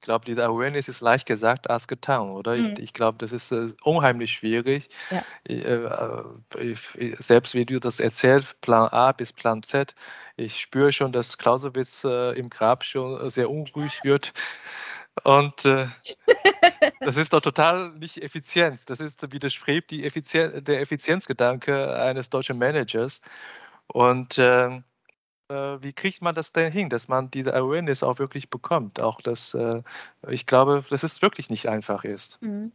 Ich glaube, diese Awareness ist leicht gesagt als getan, oder? Mhm. Ich, ich glaube, das ist äh, unheimlich schwierig. Ja. Ich, äh, ich, selbst wie du das erzählst, Plan A bis Plan Z, ich spüre schon, dass Clausewitz äh, im Grab schon sehr unruhig wird. Und äh, das ist doch total nicht Effizienz. Das ist widerspricht die Effizien der Effizienzgedanke eines deutschen Managers. Und äh, wie kriegt man das denn hin, dass man diese Awareness auch wirklich bekommt? Auch das, äh, ich glaube, dass es wirklich nicht einfach ist. Mhm.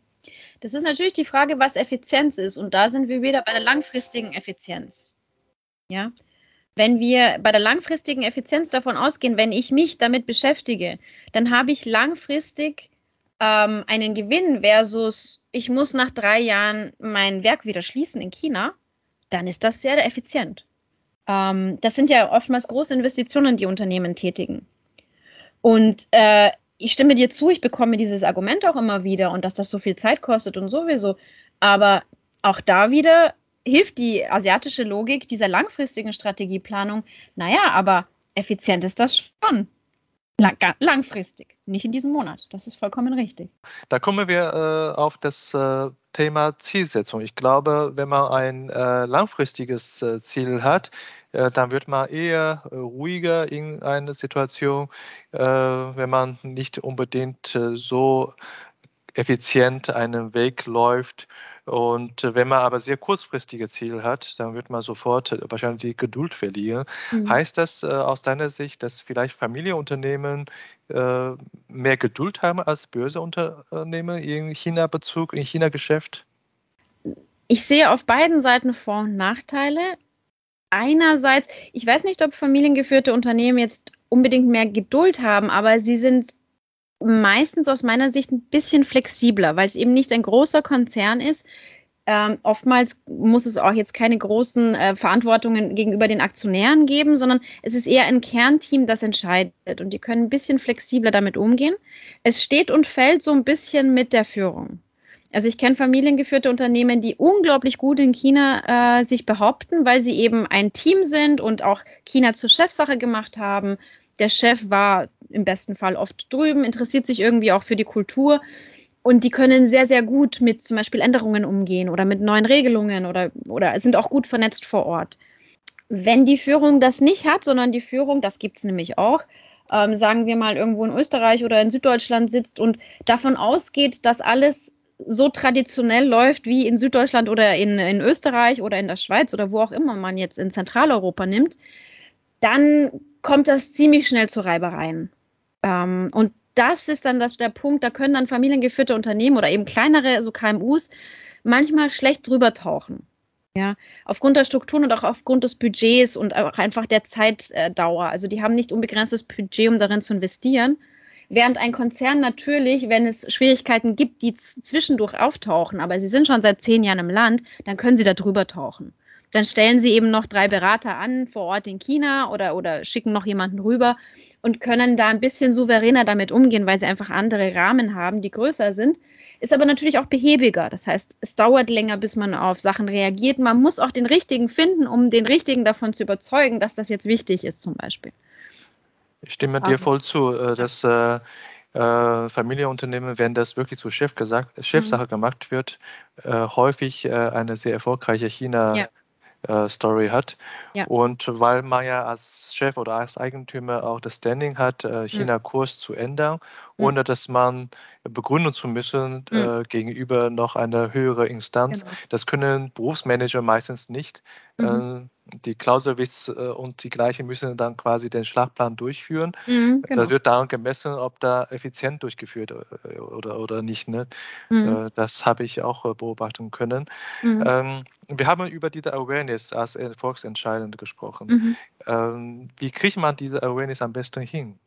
Das ist natürlich die Frage, was Effizienz ist. Und da sind wir wieder bei der langfristigen Effizienz. Ja. Wenn wir bei der langfristigen Effizienz davon ausgehen, wenn ich mich damit beschäftige, dann habe ich langfristig ähm, einen Gewinn versus ich muss nach drei Jahren mein Werk wieder schließen in China, dann ist das sehr effizient. Ähm, das sind ja oftmals große Investitionen, die Unternehmen tätigen. Und äh, ich stimme dir zu, ich bekomme dieses Argument auch immer wieder und dass das so viel Zeit kostet und sowieso. Aber auch da wieder hilft die asiatische Logik dieser langfristigen Strategieplanung. Naja, aber effizient ist das schon. Lang, langfristig, nicht in diesem Monat. Das ist vollkommen richtig. Da kommen wir äh, auf das äh, Thema Zielsetzung. Ich glaube, wenn man ein äh, langfristiges äh, Ziel hat, äh, dann wird man eher äh, ruhiger in einer Situation, wenn man nicht unbedingt so effizient einen Weg läuft und äh, wenn man aber sehr kurzfristige Ziele hat, dann wird man sofort äh, wahrscheinlich die Geduld verlieren. Mhm. Heißt das äh, aus deiner Sicht, dass vielleicht Familienunternehmen mehr Geduld haben als Börseunternehmen in China-Bezug, in China-Geschäft? Ich sehe auf beiden Seiten Vor- und Nachteile. Einerseits, ich weiß nicht, ob familiengeführte Unternehmen jetzt unbedingt mehr Geduld haben, aber sie sind meistens aus meiner Sicht ein bisschen flexibler, weil es eben nicht ein großer Konzern ist. Ähm, oftmals muss es auch jetzt keine großen äh, Verantwortungen gegenüber den Aktionären geben, sondern es ist eher ein Kernteam, das entscheidet und die können ein bisschen flexibler damit umgehen. Es steht und fällt so ein bisschen mit der Führung. Also ich kenne familiengeführte Unternehmen, die unglaublich gut in China äh, sich behaupten, weil sie eben ein Team sind und auch China zur Chefsache gemacht haben. Der Chef war im besten Fall oft drüben, interessiert sich irgendwie auch für die Kultur. Und die können sehr, sehr gut mit zum Beispiel Änderungen umgehen oder mit neuen Regelungen oder, oder sind auch gut vernetzt vor Ort. Wenn die Führung das nicht hat, sondern die Führung, das gibt es nämlich auch, ähm, sagen wir mal irgendwo in Österreich oder in Süddeutschland sitzt und davon ausgeht, dass alles so traditionell läuft wie in Süddeutschland oder in, in Österreich oder in der Schweiz oder wo auch immer man jetzt in Zentraleuropa nimmt, dann kommt das ziemlich schnell zu Reibereien. Ähm, und das ist dann das, der Punkt, da können dann familiengeführte Unternehmen oder eben kleinere, so KMUs, manchmal schlecht drüber tauchen. Ja, aufgrund der Strukturen und auch aufgrund des Budgets und auch einfach der Zeitdauer. Also die haben nicht unbegrenztes Budget, um darin zu investieren. Während ein Konzern natürlich, wenn es Schwierigkeiten gibt, die zwischendurch auftauchen, aber sie sind schon seit zehn Jahren im Land, dann können sie da drüber tauchen. Dann stellen sie eben noch drei Berater an vor Ort in China oder, oder schicken noch jemanden rüber und können da ein bisschen souveräner damit umgehen, weil sie einfach andere Rahmen haben, die größer sind. Ist aber natürlich auch behäbiger. Das heißt, es dauert länger, bis man auf Sachen reagiert. Man muss auch den richtigen finden, um den richtigen davon zu überzeugen, dass das jetzt wichtig ist, zum Beispiel. Ich stimme dir voll zu, äh, dass äh, äh, Familienunternehmen, wenn das wirklich zur Chef gesagt, Chefsache mhm. gemacht wird, äh, häufig äh, eine sehr erfolgreiche China- ja äh, Story hat. Ja. Und weil man ja als Chef oder als Eigentümer auch das Standing hat, äh, hm. China-Kurs zu ändern, hm. ohne dass man begründen zu müssen mhm. äh, gegenüber noch einer höheren Instanz. Genau. Das können Berufsmanager meistens nicht. Mhm. Äh, die Clausewitz äh, und die gleichen müssen dann quasi den Schlagplan durchführen. Mhm, genau. Da wird daran gemessen, ob da effizient durchgeführt äh, oder, oder nicht. Ne? Mhm. Das habe ich auch beobachten können. Mhm. Ähm, wir haben über diese Awareness als Erfolgsentscheidende gesprochen. Mhm. Ähm, wie kriegt man diese Awareness am besten hin?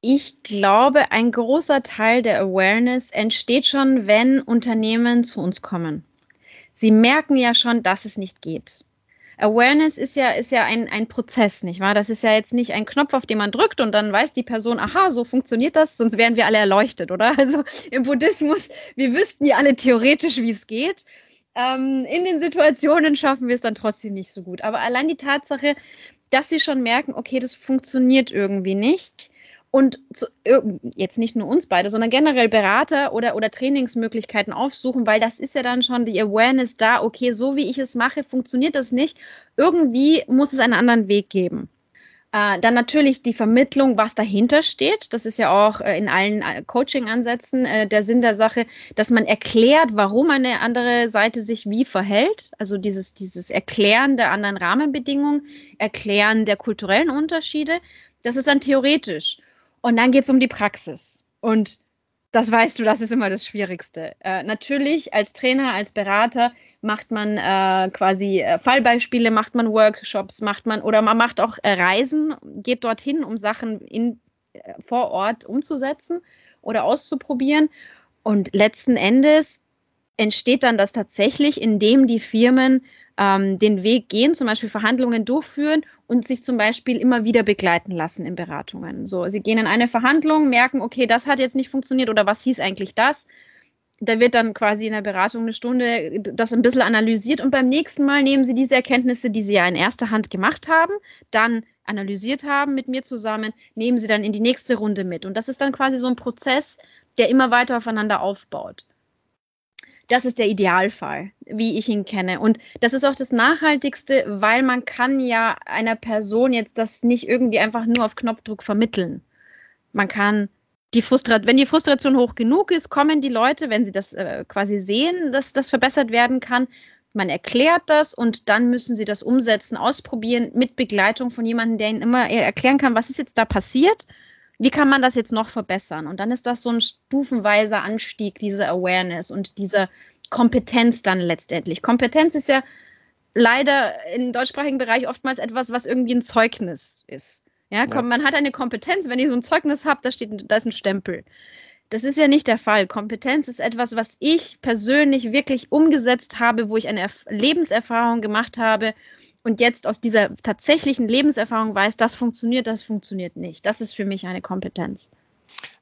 Ich glaube, ein großer Teil der Awareness entsteht schon, wenn Unternehmen zu uns kommen. Sie merken ja schon, dass es nicht geht. Awareness ist ja, ist ja ein, ein Prozess, nicht wahr? Das ist ja jetzt nicht ein Knopf, auf den man drückt und dann weiß die Person, aha, so funktioniert das, sonst wären wir alle erleuchtet, oder? Also im Buddhismus, wir wüssten ja alle theoretisch, wie es geht. Ähm, in den Situationen schaffen wir es dann trotzdem nicht so gut. Aber allein die Tatsache, dass sie schon merken, okay, das funktioniert irgendwie nicht, und zu, jetzt nicht nur uns beide, sondern generell Berater oder, oder Trainingsmöglichkeiten aufsuchen, weil das ist ja dann schon die Awareness da, okay, so wie ich es mache, funktioniert das nicht. Irgendwie muss es einen anderen Weg geben. Äh, dann natürlich die Vermittlung, was dahinter steht. Das ist ja auch äh, in allen äh, Coaching-Ansätzen äh, der Sinn der Sache, dass man erklärt, warum eine andere Seite sich wie verhält. Also dieses, dieses Erklären der anderen Rahmenbedingungen, Erklären der kulturellen Unterschiede. Das ist dann theoretisch. Und dann geht es um die Praxis. Und das weißt du, das ist immer das Schwierigste. Äh, natürlich als Trainer, als Berater macht man äh, quasi äh, Fallbeispiele, macht man Workshops, macht man oder man macht auch äh, Reisen, geht dorthin, um Sachen in, äh, vor Ort umzusetzen oder auszuprobieren. Und letzten Endes entsteht dann das tatsächlich, indem die Firmen ähm, den Weg gehen, zum Beispiel Verhandlungen durchführen und sich zum Beispiel immer wieder begleiten lassen in Beratungen. So, sie gehen in eine Verhandlung, merken, okay, das hat jetzt nicht funktioniert oder was hieß eigentlich das? Da wird dann quasi in der Beratung eine Stunde das ein bisschen analysiert und beim nächsten Mal nehmen sie diese Erkenntnisse, die sie ja in erster Hand gemacht haben, dann analysiert haben mit mir zusammen, nehmen sie dann in die nächste Runde mit. Und das ist dann quasi so ein Prozess, der immer weiter aufeinander aufbaut das ist der Idealfall, wie ich ihn kenne. Und das ist auch das Nachhaltigste, weil man kann ja einer Person jetzt das nicht irgendwie einfach nur auf Knopfdruck vermitteln. Man kann die Frustration, wenn die Frustration hoch genug ist, kommen die Leute, wenn sie das äh, quasi sehen, dass das verbessert werden kann. Man erklärt das und dann müssen sie das umsetzen, ausprobieren mit Begleitung von jemandem, der ihnen immer erklären kann, was ist jetzt da passiert wie kann man das jetzt noch verbessern? Und dann ist das so ein stufenweiser Anstieg, diese Awareness und diese Kompetenz dann letztendlich. Kompetenz ist ja leider im deutschsprachigen Bereich oftmals etwas, was irgendwie ein Zeugnis ist. Ja, ja. man hat eine Kompetenz, wenn ich so ein Zeugnis habe, da steht, da ist ein Stempel. Das ist ja nicht der Fall. Kompetenz ist etwas, was ich persönlich wirklich umgesetzt habe, wo ich eine Lebenserfahrung gemacht habe und jetzt aus dieser tatsächlichen Lebenserfahrung weiß, das funktioniert, das funktioniert nicht. Das ist für mich eine Kompetenz.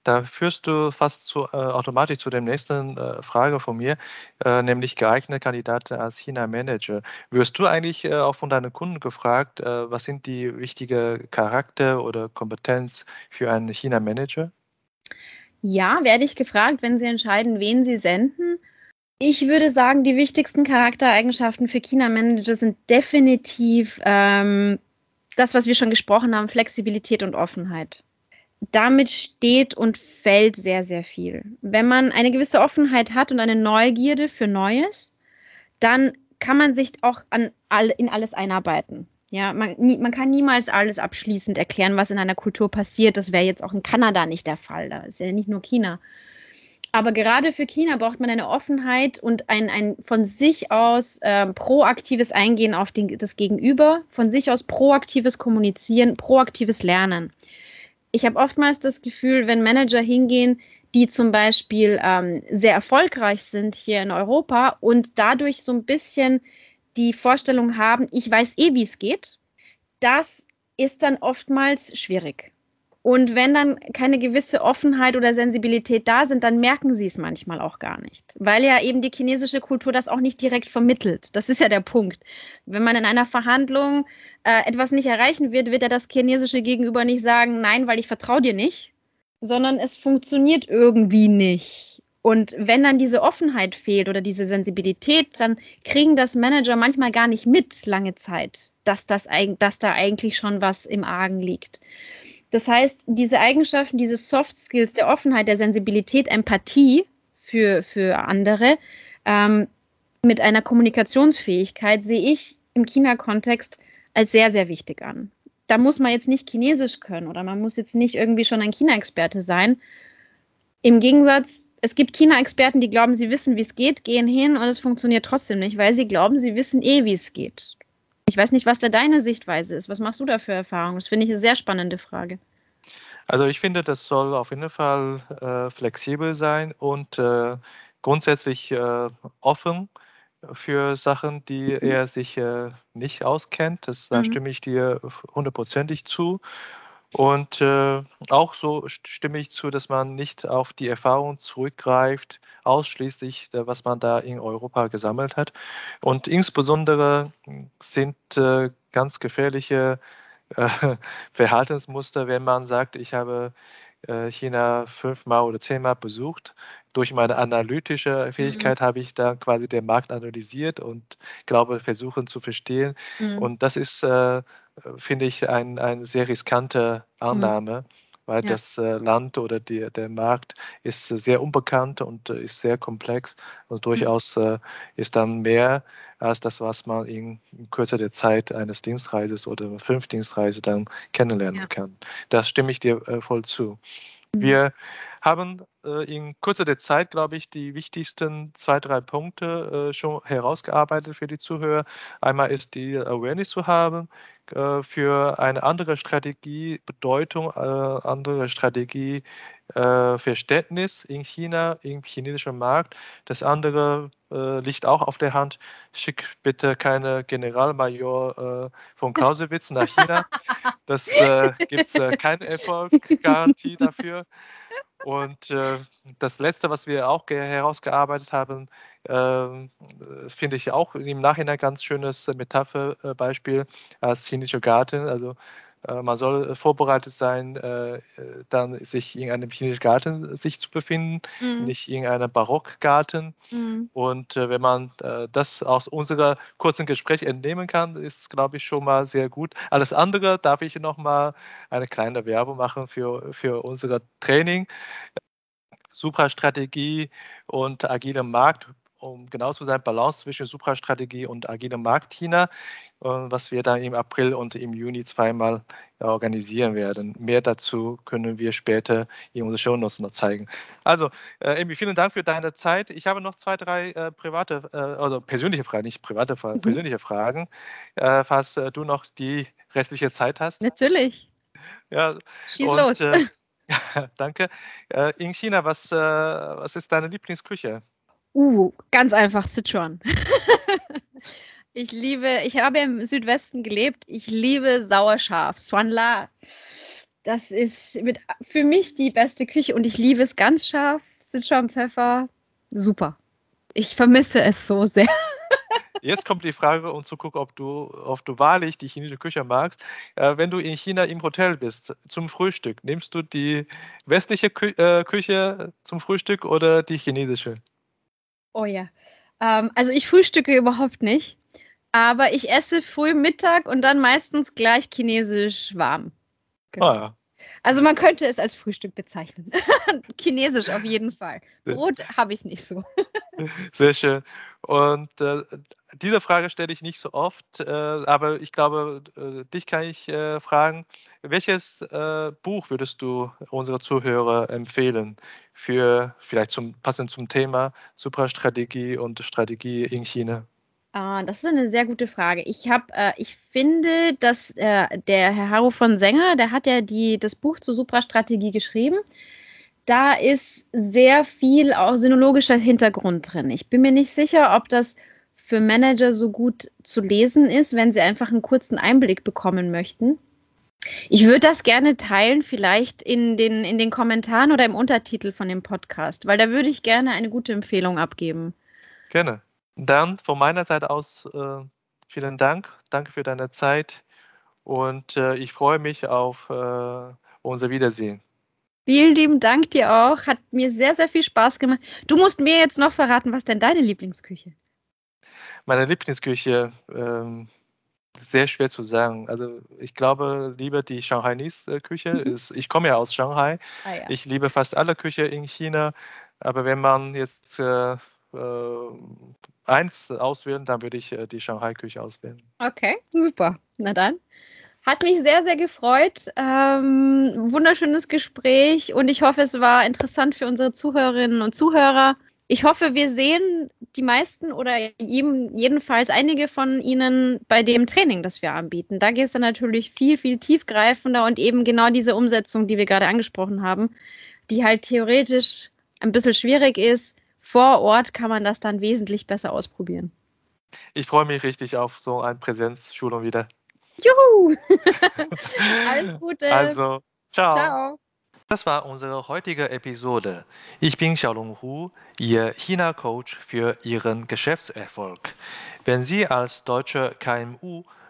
Da führst du fast zu, äh, automatisch zu der nächsten äh, Frage von mir, äh, nämlich geeignete Kandidaten als China-Manager. Wirst du eigentlich äh, auch von deinen Kunden gefragt, äh, was sind die wichtigen Charakter oder Kompetenz für einen China-Manager? Ja, werde ich gefragt, wenn Sie entscheiden, wen Sie senden. Ich würde sagen, die wichtigsten Charaktereigenschaften für China-Manager sind definitiv ähm, das, was wir schon gesprochen haben, Flexibilität und Offenheit. Damit steht und fällt sehr, sehr viel. Wenn man eine gewisse Offenheit hat und eine Neugierde für Neues, dann kann man sich auch an in alles einarbeiten. Ja, man, nie, man kann niemals alles abschließend erklären, was in einer Kultur passiert. Das wäre jetzt auch in Kanada nicht der Fall. Da ist ja nicht nur China. Aber gerade für China braucht man eine Offenheit und ein, ein von sich aus äh, proaktives Eingehen auf den, das Gegenüber, von sich aus proaktives Kommunizieren, proaktives Lernen. Ich habe oftmals das Gefühl, wenn Manager hingehen, die zum Beispiel ähm, sehr erfolgreich sind hier in Europa und dadurch so ein bisschen die Vorstellung haben, ich weiß eh, wie es geht, das ist dann oftmals schwierig. Und wenn dann keine gewisse Offenheit oder Sensibilität da sind, dann merken sie es manchmal auch gar nicht, weil ja eben die chinesische Kultur das auch nicht direkt vermittelt. Das ist ja der Punkt. Wenn man in einer Verhandlung äh, etwas nicht erreichen wird, wird ja das chinesische Gegenüber nicht sagen, nein, weil ich vertraue dir nicht, sondern es funktioniert irgendwie nicht. Und wenn dann diese Offenheit fehlt oder diese Sensibilität, dann kriegen das Manager manchmal gar nicht mit lange Zeit, dass, das, dass da eigentlich schon was im Argen liegt. Das heißt, diese Eigenschaften, diese Soft Skills der Offenheit, der Sensibilität, Empathie für, für andere ähm, mit einer Kommunikationsfähigkeit sehe ich im China-Kontext als sehr, sehr wichtig an. Da muss man jetzt nicht Chinesisch können oder man muss jetzt nicht irgendwie schon ein China-Experte sein. Im Gegensatz, es gibt China-Experten, die glauben, sie wissen, wie es geht, gehen hin und es funktioniert trotzdem nicht, weil sie glauben, sie wissen eh, wie es geht. Ich weiß nicht, was da deine Sichtweise ist. Was machst du da für Erfahrungen? Das finde ich eine sehr spannende Frage. Also ich finde, das soll auf jeden Fall äh, flexibel sein und äh, grundsätzlich äh, offen für Sachen, die mhm. er sich äh, nicht auskennt. Das, da mhm. stimme ich dir hundertprozentig zu. Und äh, auch so stimme ich zu, dass man nicht auf die Erfahrung zurückgreift, ausschließlich, was man da in Europa gesammelt hat. Und insbesondere sind äh, ganz gefährliche äh, Verhaltensmuster, wenn man sagt, ich habe äh, China fünfmal oder zehnmal besucht. Durch meine analytische Fähigkeit mhm. habe ich da quasi den Markt analysiert und glaube, versuchen zu verstehen. Mhm. Und das ist äh, finde ich ein, eine sehr riskante mhm. Annahme. Mhm weil ja. das äh, Land oder die, der Markt ist sehr unbekannt und äh, ist sehr komplex und mhm. durchaus äh, ist dann mehr als das, was man in, in Kürze der Zeit eines Dienstreises oder fünf Dienstreise dann kennenlernen ja. kann. Das stimme ich dir äh, voll zu. Mhm. Wir haben äh, in kurzer Zeit, glaube ich, die wichtigsten zwei, drei Punkte äh, schon herausgearbeitet für die Zuhörer. Einmal ist die Awareness zu haben äh, für eine andere Strategie, Bedeutung, äh, andere Strategie, äh, Verständnis in China, im chinesischen Markt. Das andere äh, liegt auch auf der Hand. Schick bitte keine Generalmajor äh, von Clausewitz nach China. Das gibt es keine Erfolggarantie dafür. Und äh, das Letzte, was wir auch herausgearbeitet haben, äh, finde ich auch im Nachhinein ganz schönes Metapherbeispiel als chinesischer Garten. Also äh, man soll vorbereitet sein, äh, dann sich in einem chinesischen Garten sich zu befinden, mhm. nicht in einem Barockgarten. Mhm. Und äh, wenn man das aus unserer kurzen Gespräch entnehmen kann, ist, glaube ich, schon mal sehr gut. Alles andere darf ich noch mal eine kleine Werbung machen für, für unser Training. Suprastrategie und agile Markt um genau zu sein, Balance zwischen Suprastrategie und agilem Markt China, äh, was wir dann im April und im Juni zweimal organisieren werden. Mehr dazu können wir später in unseren Shownotes noch zeigen. Also, äh, vielen Dank für deine Zeit. Ich habe noch zwei, drei äh, private, äh, also persönliche Fragen, nicht private Fragen, mhm. persönliche Fragen, äh, falls äh, du noch die restliche Zeit hast. Natürlich. Ja, Schieß und, los. danke. in China, was, was ist deine Lieblingsküche? Uh, ganz einfach Sichuan. ich liebe, ich habe im Südwesten gelebt. Ich liebe sauerscharf. Swanla. Das ist mit, für mich die beste Küche und ich liebe es ganz scharf. Sichuan Pfeffer. Super. Ich vermisse es so sehr. Jetzt kommt die Frage, um zu gucken, ob du, ob du wahrlich die chinesische Küche magst. Äh, wenn du in China im Hotel bist zum Frühstück, nimmst du die westliche Kü äh, Küche zum Frühstück oder die chinesische? Oh ja. Ähm, also ich frühstücke überhaupt nicht, aber ich esse früh Mittag und dann meistens gleich chinesisch warm. Genau. Ah, ja. Also man könnte es als Frühstück bezeichnen. Chinesisch auf jeden Fall. Brot habe ich nicht so. Sehr schön. Und äh, diese Frage stelle ich nicht so oft, äh, aber ich glaube, äh, dich kann ich äh, fragen, welches äh, Buch würdest du unsere Zuhörer empfehlen für vielleicht zum passend zum Thema Suprastrategie und Strategie in China? Ah, das ist eine sehr gute Frage. Ich habe, äh, ich finde, dass äh, der Herr Haru von Sänger, der hat ja die, das Buch zur Suprastrategie geschrieben. Da ist sehr viel auch synologischer Hintergrund drin. Ich bin mir nicht sicher, ob das für Manager so gut zu lesen ist, wenn sie einfach einen kurzen Einblick bekommen möchten. Ich würde das gerne teilen, vielleicht in den, in den Kommentaren oder im Untertitel von dem Podcast, weil da würde ich gerne eine gute Empfehlung abgeben. Gerne. Dann von meiner Seite aus äh, vielen Dank. Danke für deine Zeit und äh, ich freue mich auf äh, unser Wiedersehen. Vielen lieben Dank dir auch. Hat mir sehr, sehr viel Spaß gemacht. Du musst mir jetzt noch verraten, was denn deine Lieblingsküche? Meine Lieblingsküche, ähm, sehr schwer zu sagen. Also ich glaube lieber die Shanghainese-Küche. Mhm. Ich komme ja aus Shanghai. Ah, ja. Ich liebe fast alle Küche in China. Aber wenn man jetzt äh, äh, eins auswählen, dann würde ich äh, die Shanghai-Küche auswählen. Okay, super. Na dann. Hat mich sehr, sehr gefreut. Ähm, wunderschönes Gespräch und ich hoffe, es war interessant für unsere Zuhörerinnen und Zuhörer. Ich hoffe, wir sehen die meisten oder jedenfalls einige von Ihnen bei dem Training, das wir anbieten. Da geht es dann natürlich viel, viel tiefgreifender und eben genau diese Umsetzung, die wir gerade angesprochen haben, die halt theoretisch ein bisschen schwierig ist. Vor Ort kann man das dann wesentlich besser ausprobieren. Ich freue mich richtig auf so eine Präsenzschulung wieder. Juhu! Alles Gute. Also, ciao. Ciao. Das war unsere heutige Episode. Ich bin Xiaolong Hu, Ihr China-Coach für Ihren Geschäftserfolg. Wenn Sie als deutscher KMU